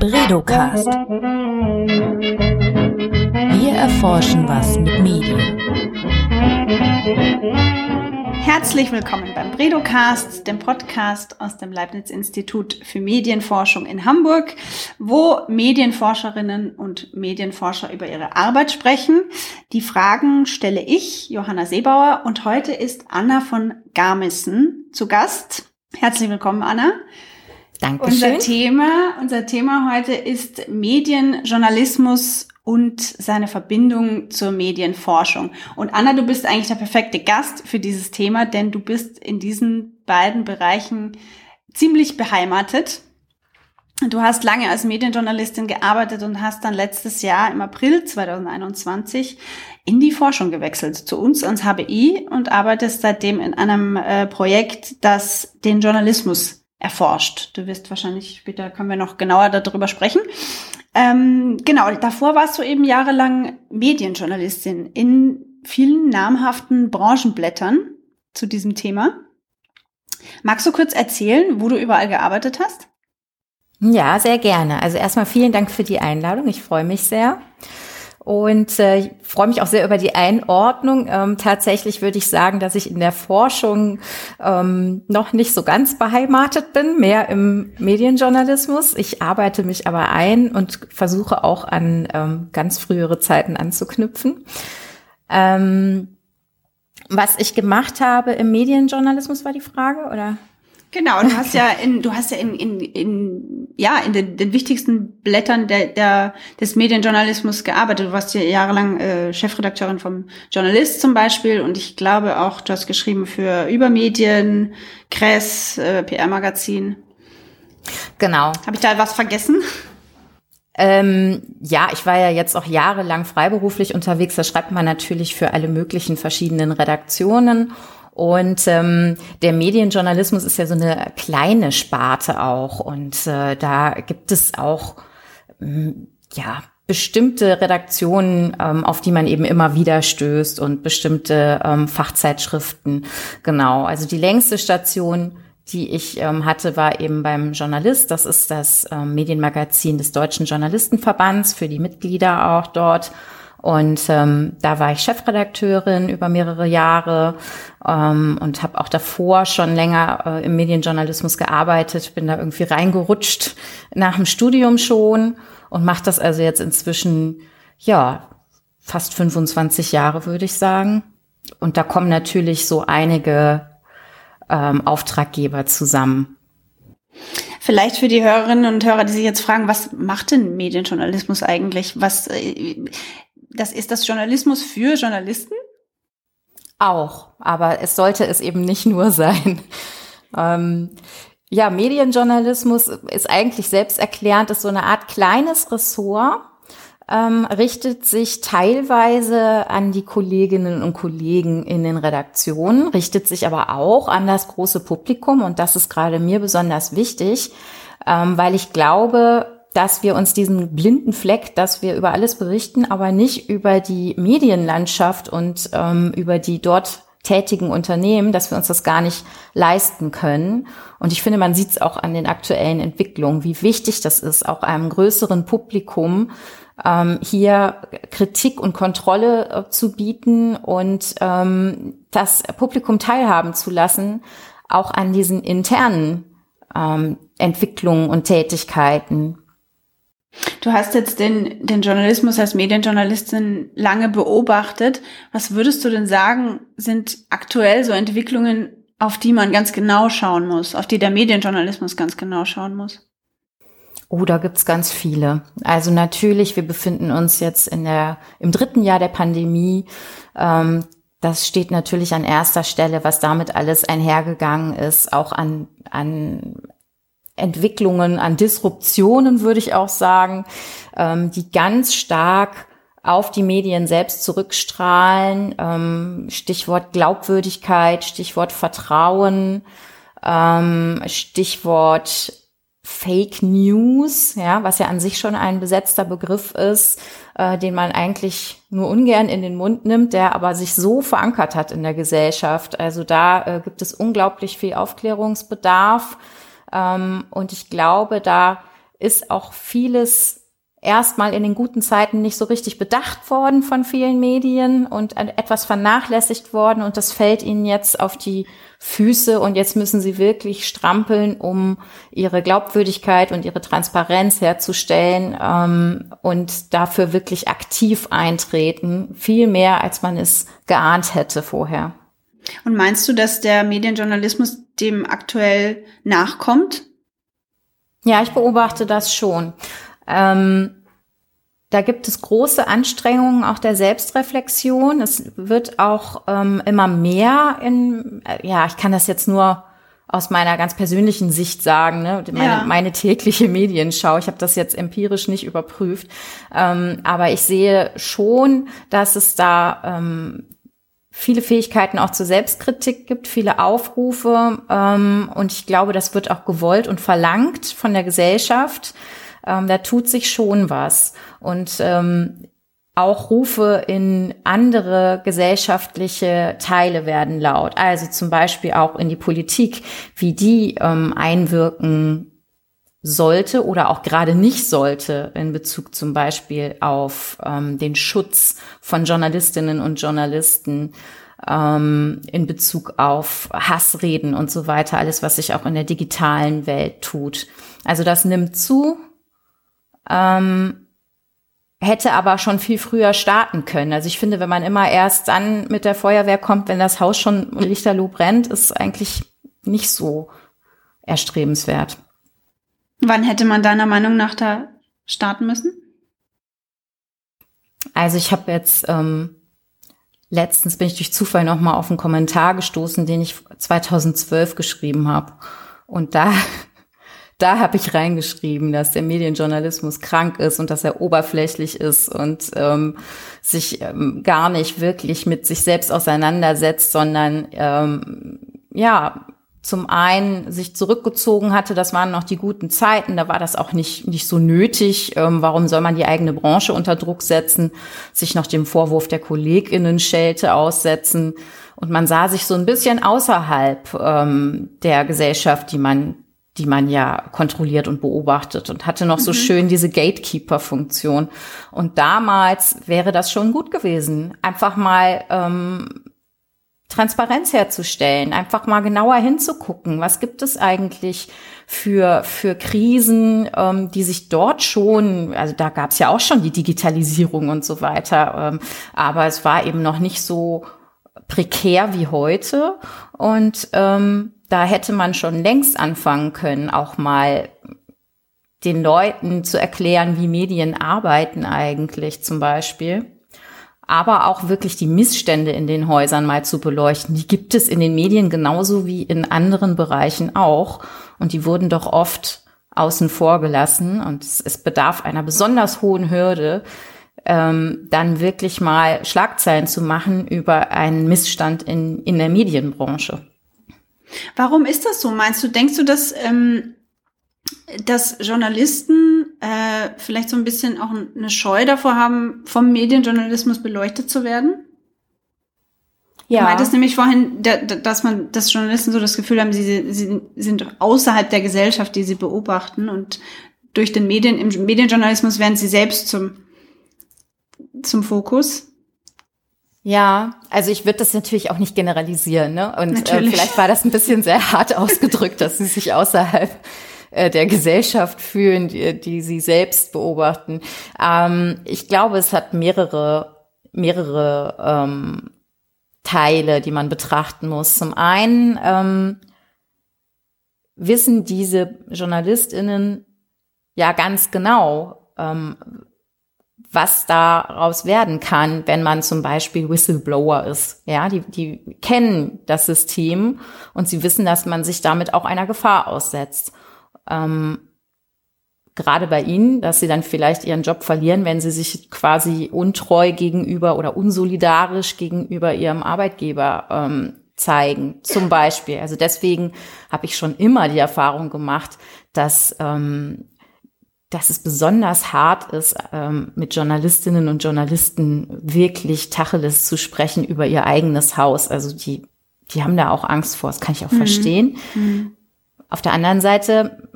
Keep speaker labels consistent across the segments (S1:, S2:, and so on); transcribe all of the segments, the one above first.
S1: Bredocast. Wir erforschen was mit Medien.
S2: Herzlich willkommen beim Bredocast, dem Podcast aus dem Leibniz-Institut für Medienforschung in Hamburg, wo Medienforscherinnen und Medienforscher über ihre Arbeit sprechen. Die Fragen stelle ich, Johanna Seebauer, und heute ist Anna von Garmissen zu Gast. Herzlich willkommen, Anna.
S1: Dankeschön.
S2: Unser Thema, unser Thema heute ist Medienjournalismus und seine Verbindung zur Medienforschung. Und Anna, du bist eigentlich der perfekte Gast für dieses Thema, denn du bist in diesen beiden Bereichen ziemlich beheimatet. Du hast lange als Medienjournalistin gearbeitet und hast dann letztes Jahr im April 2021 in die Forschung gewechselt, zu uns ans HBI und arbeitest seitdem in einem äh, Projekt, das den Journalismus erforscht. Du wirst wahrscheinlich später können wir noch genauer darüber sprechen. Ähm, genau, davor warst du eben jahrelang Medienjournalistin in vielen namhaften Branchenblättern zu diesem Thema. Magst du kurz erzählen, wo du überall gearbeitet hast?
S1: Ja, sehr gerne. Also erstmal vielen Dank für die Einladung. Ich freue mich sehr. Und äh, ich freue mich auch sehr über die Einordnung. Ähm, tatsächlich würde ich sagen, dass ich in der Forschung ähm, noch nicht so ganz beheimatet bin, mehr im Medienjournalismus. Ich arbeite mich aber ein und versuche auch an ähm, ganz frühere Zeiten anzuknüpfen. Ähm, was ich gemacht habe im Medienjournalismus war die Frage, oder?
S2: Genau, du hast ja in, du hast ja in, in, in ja, in den, den wichtigsten Blättern der, der, des Medienjournalismus gearbeitet. Du warst ja jahrelang äh, Chefredakteurin vom Journalist zum Beispiel und ich glaube auch, du hast geschrieben für Übermedien, Kress, äh, PR-Magazin.
S1: Genau.
S2: Habe ich da was vergessen?
S1: Ähm, ja, ich war ja jetzt auch jahrelang freiberuflich unterwegs. Da schreibt man natürlich für alle möglichen verschiedenen Redaktionen. Und ähm, der Medienjournalismus ist ja so eine kleine Sparte auch. Und äh, da gibt es auch ähm, ja bestimmte Redaktionen, ähm, auf die man eben immer wieder stößt und bestimmte ähm, Fachzeitschriften. Genau. Also die längste Station die ich ähm, hatte, war eben beim Journalist. Das ist das ähm, Medienmagazin des Deutschen Journalistenverbands für die Mitglieder auch dort. Und ähm, da war ich Chefredakteurin über mehrere Jahre ähm, und habe auch davor schon länger äh, im Medienjournalismus gearbeitet, bin da irgendwie reingerutscht nach dem Studium schon und mache das also jetzt inzwischen, ja, fast 25 Jahre, würde ich sagen. Und da kommen natürlich so einige ähm, Auftraggeber zusammen.
S2: Vielleicht für die Hörerinnen und Hörer, die sich jetzt fragen, was macht denn Medienjournalismus eigentlich? Was äh, das ist das Journalismus für Journalisten?
S1: Auch, aber es sollte es eben nicht nur sein. Ähm, ja, Medienjournalismus ist eigentlich selbsterklärend, ist so eine Art kleines Ressort, ähm, richtet sich teilweise an die Kolleginnen und Kollegen in den Redaktionen, richtet sich aber auch an das große Publikum und das ist gerade mir besonders wichtig, ähm, weil ich glaube, dass wir uns diesen blinden Fleck, dass wir über alles berichten, aber nicht über die Medienlandschaft und ähm, über die dort tätigen Unternehmen, dass wir uns das gar nicht leisten können. Und ich finde, man sieht es auch an den aktuellen Entwicklungen, wie wichtig das ist, auch einem größeren Publikum ähm, hier Kritik und Kontrolle äh, zu bieten und ähm, das Publikum teilhaben zu lassen, auch an diesen internen ähm, Entwicklungen und Tätigkeiten.
S2: Du hast jetzt den, den Journalismus als Medienjournalistin lange beobachtet. Was würdest du denn sagen, sind aktuell so Entwicklungen, auf die man ganz genau schauen muss, auf die der Medienjournalismus ganz genau schauen muss?
S1: Oh, da gibt's ganz viele. Also natürlich, wir befinden uns jetzt in der, im dritten Jahr der Pandemie. Ähm, das steht natürlich an erster Stelle, was damit alles einhergegangen ist, auch an, an Entwicklungen, an Disruptionen, würde ich auch sagen, ähm, die ganz stark auf die Medien selbst zurückstrahlen. Ähm, Stichwort Glaubwürdigkeit, Stichwort Vertrauen, ähm, Stichwort Fake News, ja, was ja an sich schon ein besetzter Begriff ist, äh, den man eigentlich nur ungern in den Mund nimmt, der aber sich so verankert hat in der Gesellschaft. Also da äh, gibt es unglaublich viel Aufklärungsbedarf. Ähm, und ich glaube, da ist auch vieles erstmal in den guten Zeiten nicht so richtig bedacht worden von vielen Medien und etwas vernachlässigt worden. Und das fällt ihnen jetzt auf die Füße. Und jetzt müssen sie wirklich strampeln, um ihre Glaubwürdigkeit und ihre Transparenz herzustellen ähm, und dafür wirklich aktiv eintreten, viel mehr als man es geahnt hätte vorher.
S2: Und meinst du, dass der Medienjournalismus dem aktuell nachkommt?
S1: Ja, ich beobachte das schon. Ähm, da gibt es große Anstrengungen auch der Selbstreflexion. Es wird auch ähm, immer mehr in, äh, ja, ich kann das jetzt nur aus meiner ganz persönlichen Sicht sagen, ne? meine, ja. meine tägliche Medienschau. Ich habe das jetzt empirisch nicht überprüft, ähm, aber ich sehe schon, dass es da ähm, viele Fähigkeiten auch zur Selbstkritik gibt, viele Aufrufe ähm, und ich glaube, das wird auch gewollt und verlangt von der Gesellschaft ähm, da tut sich schon was. Und ähm, auch Rufe in andere gesellschaftliche Teile werden laut. Also zum Beispiel auch in die Politik, wie die ähm, einwirken sollte oder auch gerade nicht sollte in Bezug zum Beispiel auf ähm, den Schutz von Journalistinnen und Journalisten, ähm, in Bezug auf Hassreden und so weiter, alles, was sich auch in der digitalen Welt tut. Also das nimmt zu ähm, hätte aber schon viel früher starten können. Also ich finde, wenn man immer erst dann mit der Feuerwehr kommt, wenn das Haus schon lichterloh brennt, ist eigentlich nicht so erstrebenswert.
S2: Wann hätte man deiner Meinung nach da starten müssen?
S1: Also ich habe jetzt ähm, letztens bin ich durch Zufall noch mal auf einen Kommentar gestoßen, den ich 2012 geschrieben habe. Und da da habe ich reingeschrieben, dass der Medienjournalismus krank ist und dass er oberflächlich ist und ähm, sich ähm, gar nicht wirklich mit sich selbst auseinandersetzt, sondern ähm, ja zum einen sich zurückgezogen hatte, das waren noch die guten Zeiten, da war das auch nicht, nicht so nötig. Ähm, warum soll man die eigene Branche unter Druck setzen, sich noch dem Vorwurf der KollegInnen-Schelte aussetzen? Und man sah sich so ein bisschen außerhalb ähm, der Gesellschaft, die man die man ja kontrolliert und beobachtet und hatte noch mhm. so schön diese Gatekeeper-Funktion. Und damals wäre das schon gut gewesen, einfach mal ähm, Transparenz herzustellen, einfach mal genauer hinzugucken, was gibt es eigentlich für, für Krisen, ähm, die sich dort schon, also da gab es ja auch schon die Digitalisierung und so weiter, ähm, aber es war eben noch nicht so prekär wie heute. Und ähm, da hätte man schon längst anfangen können, auch mal den Leuten zu erklären, wie Medien arbeiten eigentlich zum Beispiel. Aber auch wirklich die Missstände in den Häusern mal zu beleuchten. Die gibt es in den Medien genauso wie in anderen Bereichen auch. Und die wurden doch oft außen vor gelassen. Und es bedarf einer besonders hohen Hürde, ähm, dann wirklich mal Schlagzeilen zu machen über einen Missstand in, in der Medienbranche.
S2: Warum ist das so? Meinst du, denkst du, dass, ähm, dass Journalisten äh, vielleicht so ein bisschen auch eine Scheu davor haben, vom Medienjournalismus beleuchtet zu werden? Ja. Du meintest nämlich vorhin, dass man, dass Journalisten so das Gefühl haben, sie, sie sind außerhalb der Gesellschaft, die sie beobachten und durch den Medien, im Medienjournalismus werden sie selbst zum, zum Fokus.
S1: Ja, also ich würde das natürlich auch nicht generalisieren, ne? Und äh, vielleicht war das ein bisschen sehr hart ausgedrückt, dass sie sich außerhalb äh, der Gesellschaft fühlen, die, die sie selbst beobachten. Ähm, ich glaube, es hat mehrere, mehrere ähm, Teile, die man betrachten muss. Zum einen ähm, wissen diese JournalistInnen ja ganz genau, ähm, was daraus werden kann, wenn man zum Beispiel Whistleblower ist. Ja, die, die kennen das System und sie wissen, dass man sich damit auch einer Gefahr aussetzt. Ähm, gerade bei Ihnen, dass Sie dann vielleicht Ihren Job verlieren, wenn Sie sich quasi untreu gegenüber oder unsolidarisch gegenüber Ihrem Arbeitgeber ähm, zeigen, zum Beispiel. Also deswegen habe ich schon immer die Erfahrung gemacht, dass ähm, dass es besonders hart ist, ähm, mit Journalistinnen und Journalisten wirklich Tacheles zu sprechen über ihr eigenes Haus. Also die, die haben da auch Angst vor, das kann ich auch mhm. verstehen. Mhm. Auf der anderen Seite,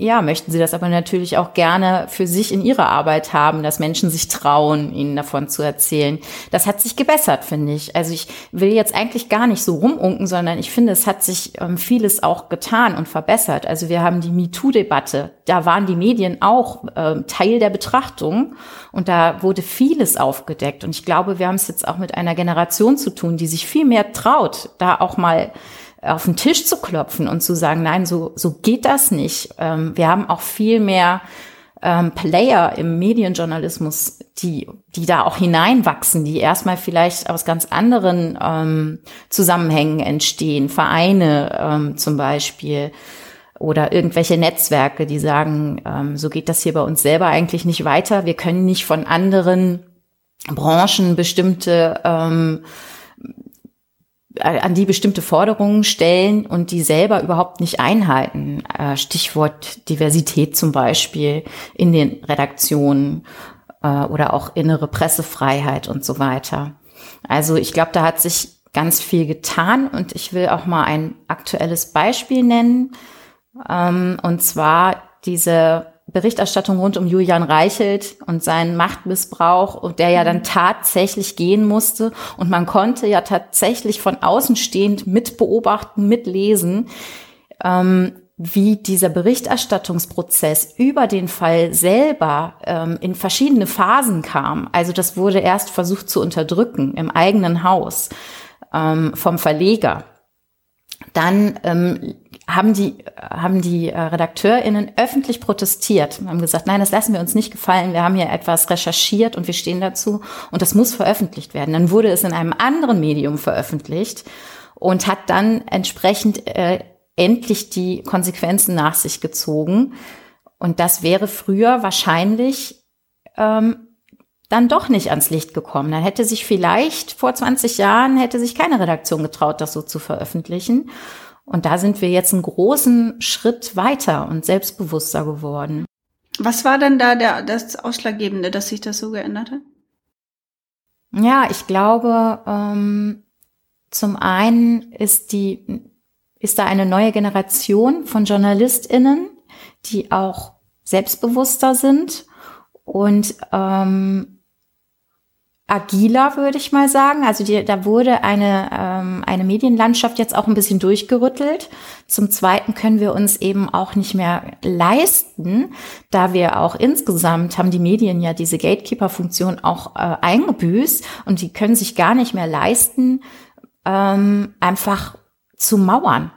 S1: ja, möchten sie das aber natürlich auch gerne für sich in ihrer Arbeit haben, dass Menschen sich trauen, ihnen davon zu erzählen. Das hat sich gebessert, finde ich. Also ich will jetzt eigentlich gar nicht so rumunken, sondern ich finde, es hat sich ähm, vieles auch getan und verbessert. Also wir haben die MeToo-Debatte. Da waren die Medien auch äh, Teil der Betrachtung und da wurde vieles aufgedeckt. Und ich glaube, wir haben es jetzt auch mit einer Generation zu tun, die sich viel mehr traut, da auch mal auf den Tisch zu klopfen und zu sagen, nein, so, so geht das nicht. Ähm, wir haben auch viel mehr ähm, Player im Medienjournalismus, die, die da auch hineinwachsen, die erstmal vielleicht aus ganz anderen ähm, Zusammenhängen entstehen, Vereine ähm, zum Beispiel oder irgendwelche Netzwerke, die sagen, ähm, so geht das hier bei uns selber eigentlich nicht weiter. Wir können nicht von anderen Branchen bestimmte ähm, an die bestimmte Forderungen stellen und die selber überhaupt nicht einhalten. Äh, Stichwort Diversität zum Beispiel in den Redaktionen äh, oder auch innere Pressefreiheit und so weiter. Also ich glaube, da hat sich ganz viel getan und ich will auch mal ein aktuelles Beispiel nennen. Ähm, und zwar diese Berichterstattung rund um Julian Reichelt und seinen Machtmissbrauch und der ja dann mhm. tatsächlich gehen musste und man konnte ja tatsächlich von außen stehend mit beobachten, mitlesen, ähm, wie dieser Berichterstattungsprozess über den Fall selber ähm, in verschiedene Phasen kam. Also das wurde erst versucht zu unterdrücken im eigenen Haus ähm, vom Verleger. Dann ähm, haben die, haben die äh, RedakteurInnen öffentlich protestiert und haben gesagt, nein, das lassen wir uns nicht gefallen. Wir haben hier etwas recherchiert und wir stehen dazu und das muss veröffentlicht werden. Dann wurde es in einem anderen Medium veröffentlicht und hat dann entsprechend äh, endlich die Konsequenzen nach sich gezogen. Und das wäre früher wahrscheinlich ähm, dann doch nicht ans Licht gekommen. Dann hätte sich vielleicht vor 20 Jahren hätte sich keine Redaktion getraut, das so zu veröffentlichen. Und da sind wir jetzt einen großen Schritt weiter und selbstbewusster geworden.
S2: Was war denn da der, das Ausschlaggebende, dass sich das so geändert hat?
S1: Ja, ich glaube, ähm, zum einen ist die, ist da eine neue Generation von JournalistInnen, die auch selbstbewusster sind und ähm, agiler, würde ich mal sagen. Also die, da wurde eine, ähm, eine Medienlandschaft jetzt auch ein bisschen durchgerüttelt. Zum Zweiten können wir uns eben auch nicht mehr leisten, da wir auch insgesamt haben die Medien ja diese Gatekeeper-Funktion auch äh, eingebüßt und die können sich gar nicht mehr leisten, ähm, einfach zu mauern.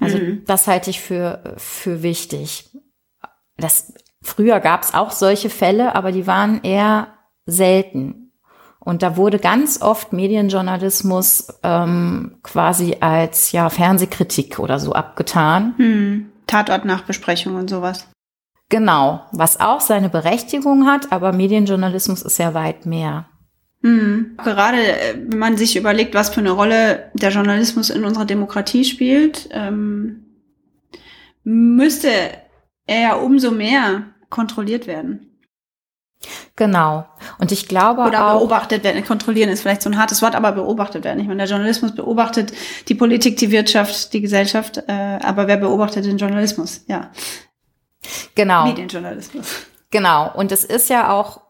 S1: Also mhm. das halte ich für, für wichtig. Das Früher gab es auch solche Fälle, aber die waren eher selten. Und da wurde ganz oft Medienjournalismus ähm, quasi als ja Fernsehkritik oder so abgetan.
S2: Hm. Tatortnachbesprechung und sowas.
S1: Genau, was auch seine Berechtigung hat, aber Medienjournalismus ist ja weit mehr.
S2: Hm. Gerade äh, wenn man sich überlegt, was für eine Rolle der Journalismus in unserer Demokratie spielt, ähm, müsste ja umso mehr kontrolliert werden.
S1: Genau. Und ich glaube
S2: Oder auch, beobachtet werden. Kontrollieren ist vielleicht so ein hartes Wort, aber beobachtet werden. Ich meine, der Journalismus beobachtet die Politik, die Wirtschaft, die Gesellschaft. Äh, aber wer beobachtet den Journalismus? Ja.
S1: Genau.
S2: Medienjournalismus.
S1: Genau. Und es ist ja auch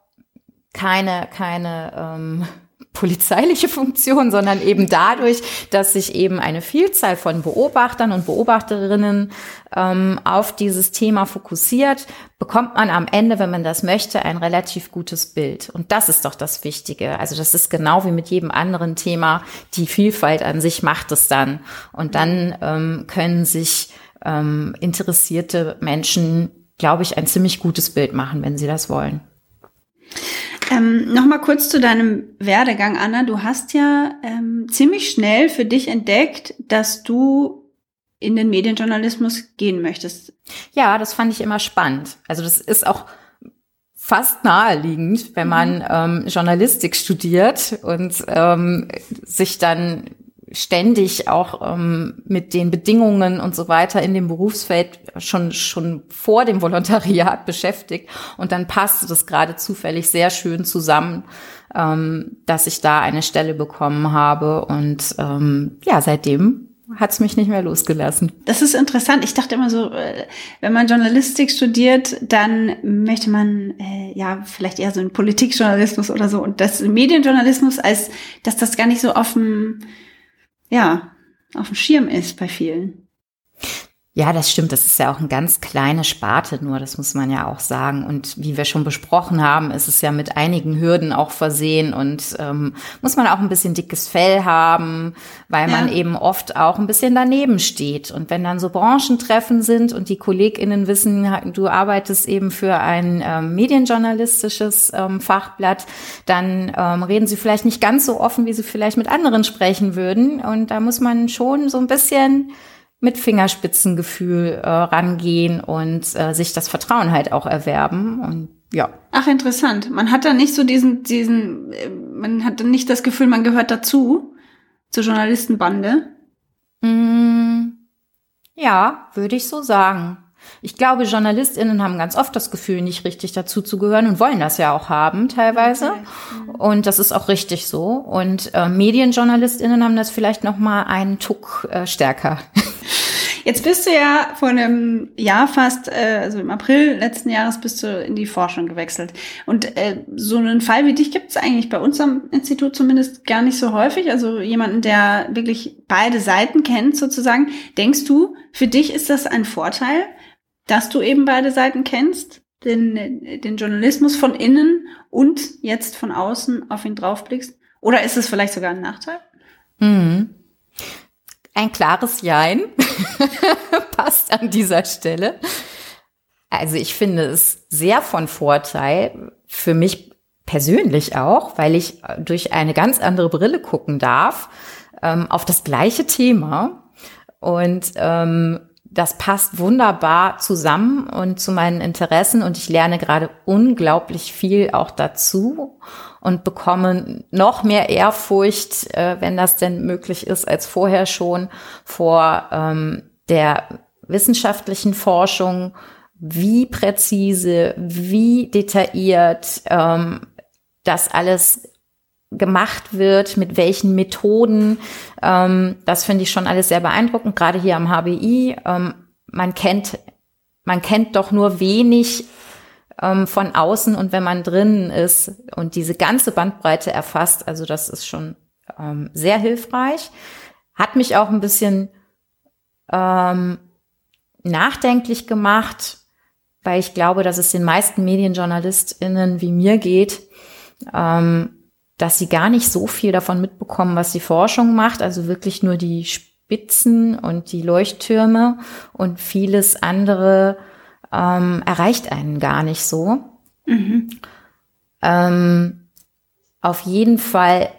S1: keine, keine ähm, polizeiliche Funktion, sondern eben dadurch, dass sich eben eine Vielzahl von Beobachtern und Beobachterinnen ähm, auf dieses Thema fokussiert, bekommt man am Ende, wenn man das möchte, ein relativ gutes Bild. Und das ist doch das Wichtige. Also das ist genau wie mit jedem anderen Thema. Die Vielfalt an sich macht es dann. Und dann ähm, können sich ähm, interessierte Menschen, glaube ich, ein ziemlich gutes Bild machen, wenn sie das wollen.
S2: Ähm, Nochmal kurz zu deinem Werdegang, Anna. Du hast ja ähm, ziemlich schnell für dich entdeckt, dass du in den Medienjournalismus gehen möchtest.
S1: Ja, das fand ich immer spannend. Also das ist auch fast naheliegend, wenn man mhm. ähm, Journalistik studiert und ähm, sich dann ständig auch ähm, mit den Bedingungen und so weiter in dem Berufsfeld schon schon vor dem Volontariat beschäftigt und dann passte das gerade zufällig sehr schön zusammen, ähm, dass ich da eine Stelle bekommen habe und ähm, ja seitdem hat es mich nicht mehr losgelassen.
S2: Das ist interessant. Ich dachte immer so, äh, wenn man Journalistik studiert, dann möchte man äh, ja vielleicht eher so einen Politikjournalismus oder so und das Medienjournalismus, als dass das gar nicht so dem, ja, auf dem Schirm ist bei vielen.
S1: Ja, das stimmt. Das ist ja auch eine ganz kleine Sparte nur, das muss man ja auch sagen. Und wie wir schon besprochen haben, ist es ja mit einigen Hürden auch versehen und ähm, muss man auch ein bisschen dickes Fell haben, weil ja. man eben oft auch ein bisschen daneben steht. Und wenn dann so Branchentreffen sind und die KollegInnen wissen, du arbeitest eben für ein ähm, medienjournalistisches ähm, Fachblatt, dann ähm, reden sie vielleicht nicht ganz so offen, wie sie vielleicht mit anderen sprechen würden. Und da muss man schon so ein bisschen mit Fingerspitzengefühl äh, rangehen und äh, sich das Vertrauen halt auch erwerben und ja.
S2: Ach, interessant. Man hat da nicht so diesen, diesen, äh, man hat dann nicht das Gefühl, man gehört dazu, zur Journalistenbande.
S1: Mm, ja, würde ich so sagen. Ich glaube, JournalistInnen haben ganz oft das Gefühl, nicht richtig dazu zu gehören und wollen das ja auch haben, teilweise. Und das ist auch richtig so. Und äh, MedienjournalistInnen haben das vielleicht noch mal einen Tuck äh, stärker.
S2: Jetzt bist du ja vor einem Jahr fast, äh, also im April letzten Jahres bist du in die Forschung gewechselt. Und äh, so einen Fall wie dich gibt es eigentlich bei uns am Institut zumindest gar nicht so häufig. Also jemanden, der wirklich beide Seiten kennt sozusagen. Denkst du, für dich ist das ein Vorteil, dass du eben beide Seiten kennst? Den, den Journalismus von innen und jetzt von außen auf ihn draufblickst? Oder ist es vielleicht sogar ein Nachteil?
S1: Mhm. Ein klares Jein passt an dieser Stelle. Also ich finde es sehr von Vorteil, für mich persönlich auch, weil ich durch eine ganz andere Brille gucken darf ähm, auf das gleiche Thema. Und ähm, das passt wunderbar zusammen und zu meinen Interessen und ich lerne gerade unglaublich viel auch dazu und bekomme noch mehr Ehrfurcht, äh, wenn das denn möglich ist, als vorher schon vor ähm, der wissenschaftlichen Forschung, wie präzise, wie detailliert ähm, das alles gemacht wird, mit welchen Methoden. Ähm, das finde ich schon alles sehr beeindruckend, gerade hier am HBI. Ähm, man kennt, man kennt doch nur wenig ähm, von außen und wenn man drinnen ist und diese ganze Bandbreite erfasst, also das ist schon ähm, sehr hilfreich. Hat mich auch ein bisschen ähm, nachdenklich gemacht, weil ich glaube, dass es den meisten MedienjournalistInnen wie mir geht, ähm, dass sie gar nicht so viel davon mitbekommen, was die Forschung macht, also wirklich nur die Spitzen und die Leuchttürme und vieles andere ähm, erreicht einen gar nicht so. Mhm. Ähm, auf jeden Fall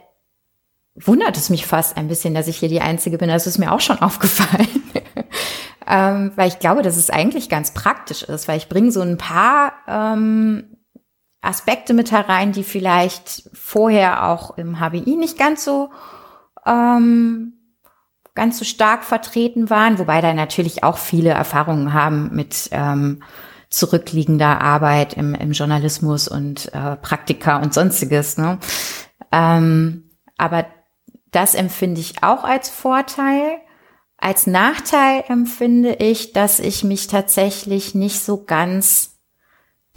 S1: wundert es mich fast ein bisschen, dass ich hier die Einzige bin. Das ist mir auch schon aufgefallen. ähm, weil ich glaube, dass es eigentlich ganz praktisch ist, weil ich bringe so ein paar ähm, Aspekte mit herein, die vielleicht vorher auch im HBI nicht ganz so ähm, ganz so stark vertreten waren, wobei da natürlich auch viele Erfahrungen haben mit ähm, zurückliegender Arbeit im, im Journalismus und äh, Praktika und sonstiges. Ne? Ähm, aber das empfinde ich auch als Vorteil. Als Nachteil empfinde ich, dass ich mich tatsächlich nicht so ganz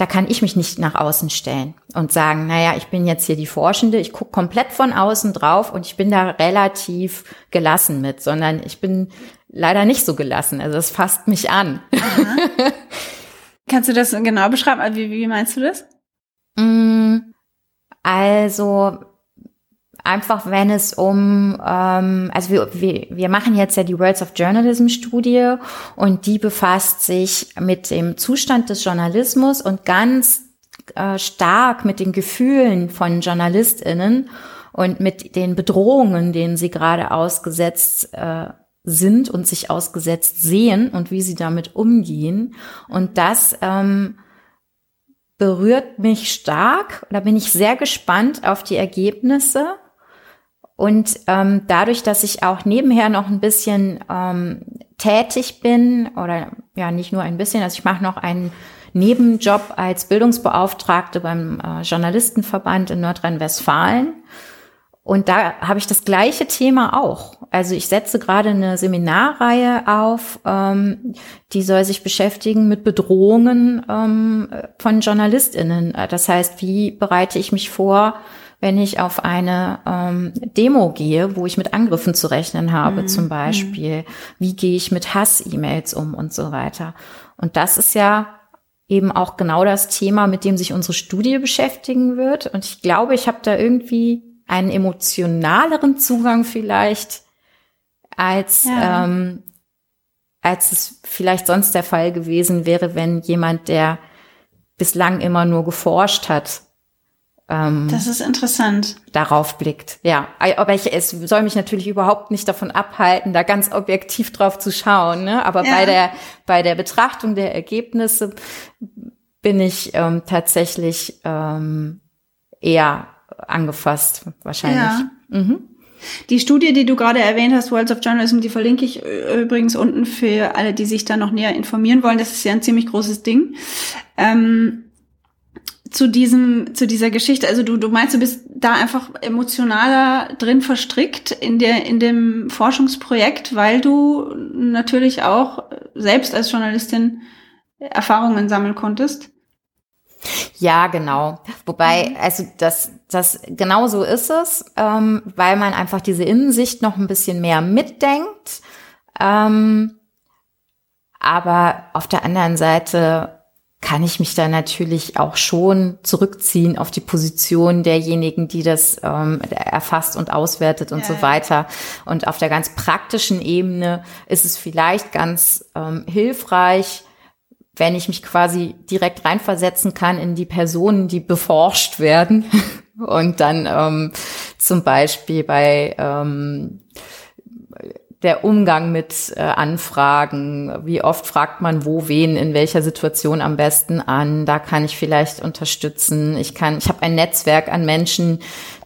S1: da kann ich mich nicht nach außen stellen und sagen, naja, ich bin jetzt hier die Forschende, ich gucke komplett von außen drauf und ich bin da relativ gelassen mit, sondern ich bin leider nicht so gelassen. Also es fasst mich an.
S2: Kannst du das genau beschreiben? Wie, wie meinst du das?
S1: Mm, also einfach wenn es um, ähm, also wir, wir, wir machen jetzt ja die Worlds of Journalism Studie und die befasst sich mit dem Zustand des Journalismus und ganz äh, stark mit den Gefühlen von JournalistInnen und mit den Bedrohungen, denen sie gerade ausgesetzt äh, sind und sich ausgesetzt sehen und wie sie damit umgehen. Und das ähm, berührt mich stark. Da bin ich sehr gespannt auf die Ergebnisse. Und ähm, dadurch, dass ich auch nebenher noch ein bisschen ähm, tätig bin, oder ja, nicht nur ein bisschen, also ich mache noch einen Nebenjob als Bildungsbeauftragte beim äh, Journalistenverband in Nordrhein-Westfalen. Und da habe ich das gleiche Thema auch. Also ich setze gerade eine Seminarreihe auf, ähm, die soll sich beschäftigen mit Bedrohungen ähm, von JournalistInnen. Das heißt, wie bereite ich mich vor, wenn ich auf eine ähm, Demo gehe, wo ich mit Angriffen zu rechnen habe, mhm. zum Beispiel. Mhm. Wie gehe ich mit Hass-E-Mails um und so weiter. Und das ist ja eben auch genau das Thema, mit dem sich unsere Studie beschäftigen wird. Und ich glaube, ich habe da irgendwie einen emotionaleren Zugang vielleicht als ja. ähm, als es vielleicht sonst der Fall gewesen wäre, wenn jemand, der bislang immer nur geforscht hat,
S2: ähm, das ist interessant.
S1: Darauf blickt. Ja, aber ich, es soll mich natürlich überhaupt nicht davon abhalten, da ganz objektiv drauf zu schauen. Ne? Aber ja. bei der bei der Betrachtung der Ergebnisse bin ich ähm, tatsächlich ähm, eher angefasst, wahrscheinlich. Ja. Mhm.
S2: Die Studie, die du gerade erwähnt hast, Worlds of Journalism, die verlinke ich äh, übrigens unten für alle, die sich da noch näher informieren wollen. Das ist ja ein ziemlich großes Ding. Ähm, zu diesem, zu dieser Geschichte? Also du, du meinst, du bist da einfach emotionaler drin verstrickt in der, in dem Forschungsprojekt, weil du natürlich auch selbst als Journalistin Erfahrungen sammeln konntest?
S1: Ja, genau. Wobei, also das, das genau so ist es, ähm, weil man einfach diese Innensicht noch ein bisschen mehr mitdenkt. Ähm, aber auf der anderen Seite kann ich mich da natürlich auch schon zurückziehen auf die Position derjenigen, die das ähm, erfasst und auswertet und ja, so weiter. Und auf der ganz praktischen Ebene ist es vielleicht ganz ähm, hilfreich, wenn ich mich quasi direkt reinversetzen kann in die Personen, die beforscht werden und dann ähm, zum Beispiel bei ähm, der Umgang mit äh, Anfragen, wie oft fragt man wo, wen, in welcher Situation am besten an, da kann ich vielleicht unterstützen. Ich kann, ich habe ein Netzwerk an Menschen,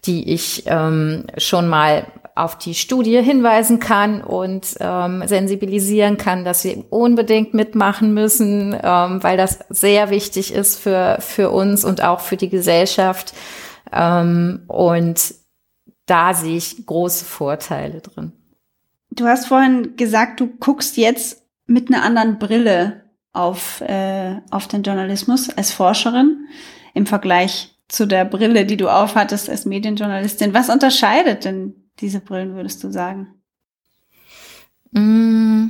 S1: die ich ähm, schon mal auf die Studie hinweisen kann und ähm, sensibilisieren kann, dass sie unbedingt mitmachen müssen, ähm, weil das sehr wichtig ist für, für uns und auch für die Gesellschaft. Ähm, und da sehe ich große Vorteile drin.
S2: Du hast vorhin gesagt, du guckst jetzt mit einer anderen Brille auf, äh, auf den Journalismus als Forscherin im Vergleich zu der Brille, die du aufhattest als Medienjournalistin. Was unterscheidet denn diese Brillen, würdest du sagen?
S1: Mm,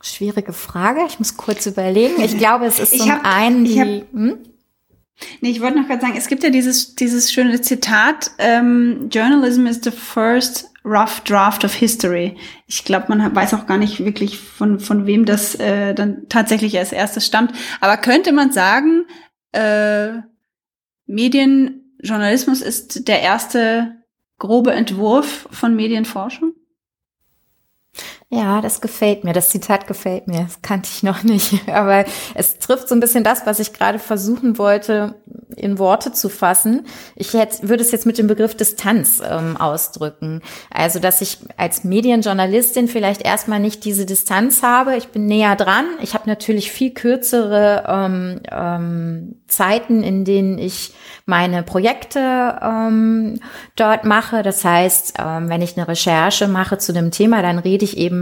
S1: schwierige Frage. Ich muss kurz überlegen. Ich glaube, es ist so hab, ein, die,
S2: hab, hm? Nee, ich wollte noch gerade sagen, es gibt ja dieses, dieses schöne Zitat, ähm, Journalism is the first rough draft of history. Ich glaube, man weiß auch gar nicht wirklich, von, von wem das äh, dann tatsächlich als erstes stammt. Aber könnte man sagen, äh, Medienjournalismus ist der erste grobe Entwurf von Medienforschung?
S1: Ja, das gefällt mir. Das Zitat gefällt mir. Das kannte ich noch nicht. Aber es trifft so ein bisschen das, was ich gerade versuchen wollte, in Worte zu fassen. Ich hätte, würde es jetzt mit dem Begriff Distanz ähm, ausdrücken. Also, dass ich als Medienjournalistin vielleicht erstmal nicht diese Distanz habe. Ich bin näher dran. Ich habe natürlich viel kürzere ähm, ähm, Zeiten, in denen ich meine Projekte ähm, dort mache. Das heißt, ähm, wenn ich eine Recherche mache zu einem Thema, dann rede ich eben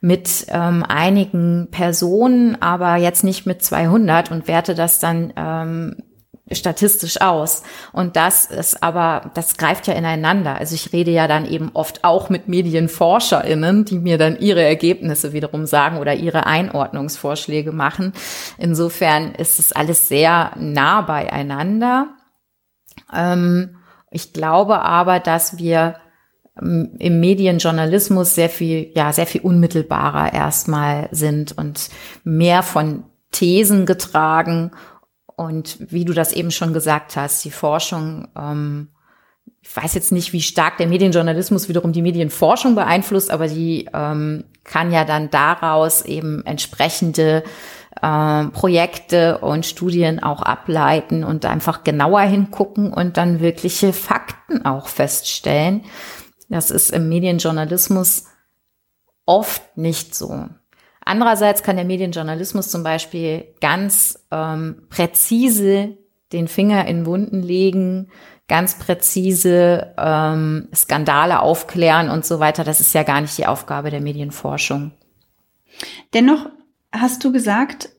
S1: mit ähm, einigen Personen, aber jetzt nicht mit 200 und werte das dann ähm, statistisch aus. Und das ist aber, das greift ja ineinander. Also ich rede ja dann eben oft auch mit MedienforscherInnen, die mir dann ihre Ergebnisse wiederum sagen oder ihre Einordnungsvorschläge machen. Insofern ist es alles sehr nah beieinander. Ähm, ich glaube aber, dass wir im Medienjournalismus sehr viel, ja, sehr viel unmittelbarer erstmal sind und mehr von Thesen getragen. Und wie du das eben schon gesagt hast, die Forschung, ähm, ich weiß jetzt nicht, wie stark der Medienjournalismus wiederum die Medienforschung beeinflusst, aber die ähm, kann ja dann daraus eben entsprechende äh, Projekte und Studien auch ableiten und einfach genauer hingucken und dann wirkliche Fakten auch feststellen. Das ist im Medienjournalismus oft nicht so. Andererseits kann der Medienjournalismus zum Beispiel ganz ähm, präzise den Finger in Wunden legen, ganz präzise ähm, Skandale aufklären und so weiter. Das ist ja gar nicht die Aufgabe der Medienforschung.
S2: Dennoch hast du gesagt,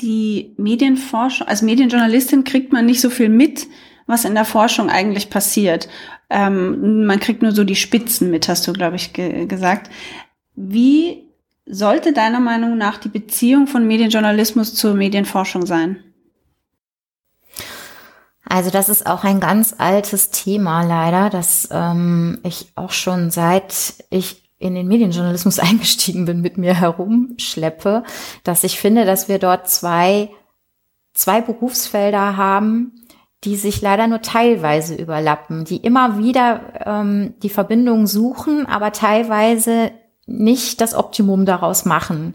S2: die Medienforschung, als Medienjournalistin kriegt man nicht so viel mit, was in der Forschung eigentlich passiert. Ähm, man kriegt nur so die Spitzen mit, hast du, glaube ich, ge gesagt. Wie sollte deiner Meinung nach die Beziehung von Medienjournalismus zur Medienforschung sein?
S1: Also das ist auch ein ganz altes Thema leider, das ähm, ich auch schon seit ich in den Medienjournalismus eingestiegen bin, mit mir herumschleppe, dass ich finde, dass wir dort zwei, zwei Berufsfelder haben, die sich leider nur teilweise überlappen, die immer wieder ähm, die Verbindung suchen, aber teilweise nicht das Optimum daraus machen.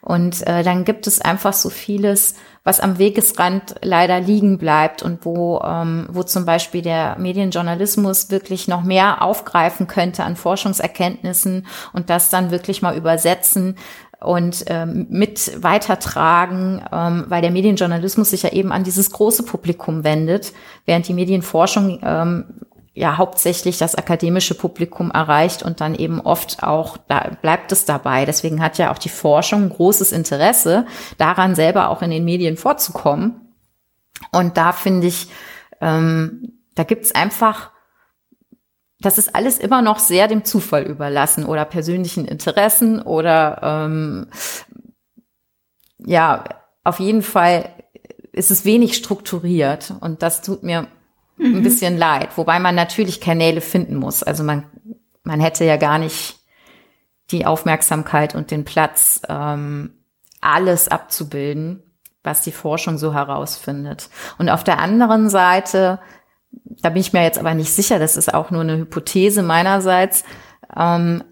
S1: Und äh, dann gibt es einfach so vieles, was am Wegesrand leider liegen bleibt und wo, ähm, wo zum Beispiel der Medienjournalismus wirklich noch mehr aufgreifen könnte an Forschungserkenntnissen und das dann wirklich mal übersetzen und ähm, mit weitertragen, ähm, weil der Medienjournalismus sich ja eben an dieses große Publikum wendet, während die Medienforschung ähm, ja hauptsächlich das akademische Publikum erreicht und dann eben oft auch, da bleibt es dabei. Deswegen hat ja auch die Forschung großes Interesse daran, selber auch in den Medien vorzukommen. Und da finde ich, ähm, da gibt's einfach, das ist alles immer noch sehr dem Zufall überlassen oder persönlichen Interessen oder ähm, ja, auf jeden Fall ist es wenig strukturiert und das tut mir mhm. ein bisschen leid. Wobei man natürlich Kanäle finden muss. Also man, man hätte ja gar nicht die Aufmerksamkeit und den Platz, ähm, alles abzubilden, was die Forschung so herausfindet. Und auf der anderen Seite, da bin ich mir jetzt aber nicht sicher, das ist auch nur eine Hypothese meinerseits, ähm,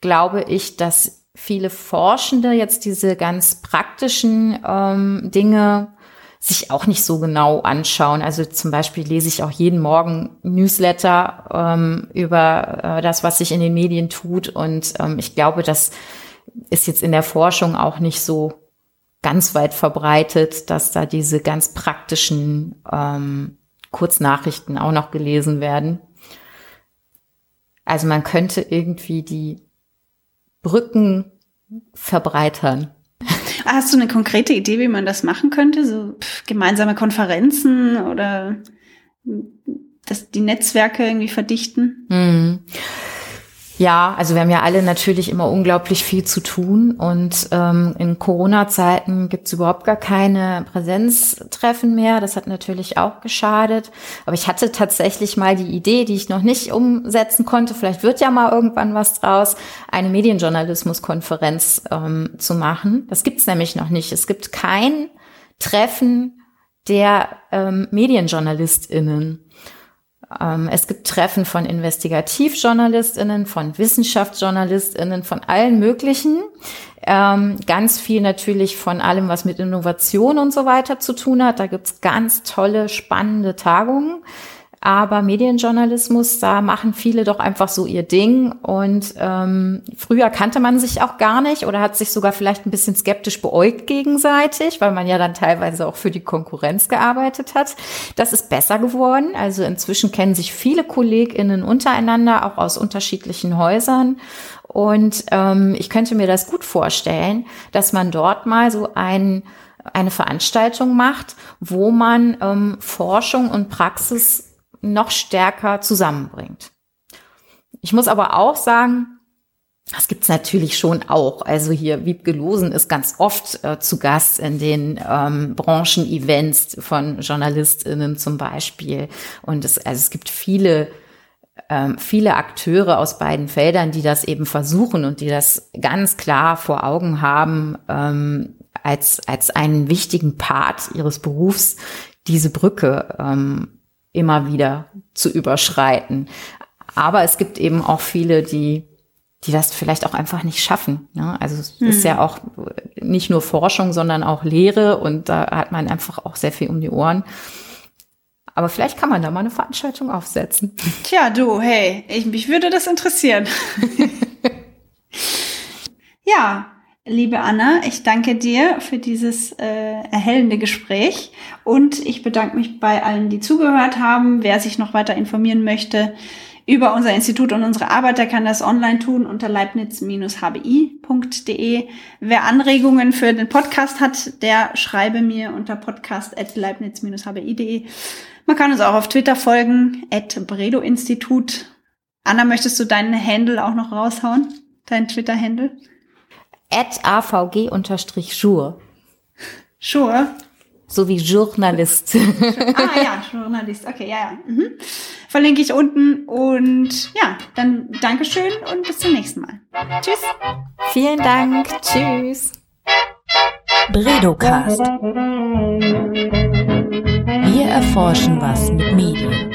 S1: glaube ich, dass viele Forschende jetzt diese ganz praktischen ähm, Dinge sich auch nicht so genau anschauen. Also zum Beispiel lese ich auch jeden Morgen Newsletter ähm, über äh, das, was sich in den Medien tut. Und ähm, ich glaube, das ist jetzt in der Forschung auch nicht so ganz weit verbreitet, dass da diese ganz praktischen ähm, Kurznachrichten auch noch gelesen werden. Also man könnte irgendwie die Brücken verbreitern.
S2: Hast du eine konkrete Idee, wie man das machen könnte? So pff, gemeinsame Konferenzen oder dass die Netzwerke irgendwie verdichten?
S1: Mhm. Ja, also wir haben ja alle natürlich immer unglaublich viel zu tun und ähm, in Corona-Zeiten gibt's überhaupt gar keine Präsenztreffen mehr. Das hat natürlich auch geschadet. Aber ich hatte tatsächlich mal die Idee, die ich noch nicht umsetzen konnte, vielleicht wird ja mal irgendwann was draus, eine Medienjournalismus-Konferenz ähm, zu machen. Das gibt's nämlich noch nicht. Es gibt kein Treffen der ähm, MedienjournalistInnen. Ähm, es gibt Treffen von Investigativjournalistinnen, von Wissenschaftsjournalistinnen, von allen möglichen. Ähm, ganz viel natürlich von allem, was mit Innovation und so weiter zu tun hat. Da gibt's ganz tolle, spannende Tagungen. Aber Medienjournalismus, da machen viele doch einfach so ihr Ding. Und ähm, früher kannte man sich auch gar nicht oder hat sich sogar vielleicht ein bisschen skeptisch beäugt gegenseitig, weil man ja dann teilweise auch für die Konkurrenz gearbeitet hat. Das ist besser geworden. Also inzwischen kennen sich viele KollegInnen untereinander, auch aus unterschiedlichen Häusern. Und ähm, ich könnte mir das gut vorstellen, dass man dort mal so ein eine Veranstaltung macht, wo man ähm, Forschung und Praxis noch stärker zusammenbringt. Ich muss aber auch sagen, das gibt's natürlich schon auch. Also hier Wiebke Losen ist ganz oft äh, zu Gast in den ähm, Branchen-Events von JournalistInnen zum Beispiel. Und es, also es gibt viele, ähm, viele Akteure aus beiden Feldern, die das eben versuchen und die das ganz klar vor Augen haben, ähm, als, als einen wichtigen Part ihres Berufs, diese Brücke ähm, immer wieder zu überschreiten. Aber es gibt eben auch viele, die die das vielleicht auch einfach nicht schaffen. Ne? Also es hm. ist ja auch nicht nur Forschung, sondern auch Lehre und da hat man einfach auch sehr viel um die Ohren. Aber vielleicht kann man da mal eine Veranstaltung aufsetzen.
S2: Tja, du, hey, ich, mich würde das interessieren. ja, Liebe Anna, ich danke dir für dieses äh, erhellende Gespräch und ich bedanke mich bei allen, die zugehört haben. Wer sich noch weiter informieren möchte über unser Institut und unsere Arbeit, der kann das online tun unter leibniz-hbi.de. Wer Anregungen für den Podcast hat, der schreibe mir unter podcast.leibniz-hbi.de. Man kann uns auch auf Twitter folgen, at Bredo Institut. Anna, möchtest du deinen Handle auch noch raushauen? Dein Twitter-Handle?
S1: At avg-schur.
S2: Schur?
S1: So wie Journalist.
S2: ah ja, Journalist. Okay, ja, ja. Mhm. Verlinke ich unten. Und ja, dann Dankeschön und bis zum nächsten Mal. Tschüss.
S1: Vielen Dank. Tschüss.
S3: Bredocast. Wir erforschen was mit Medien.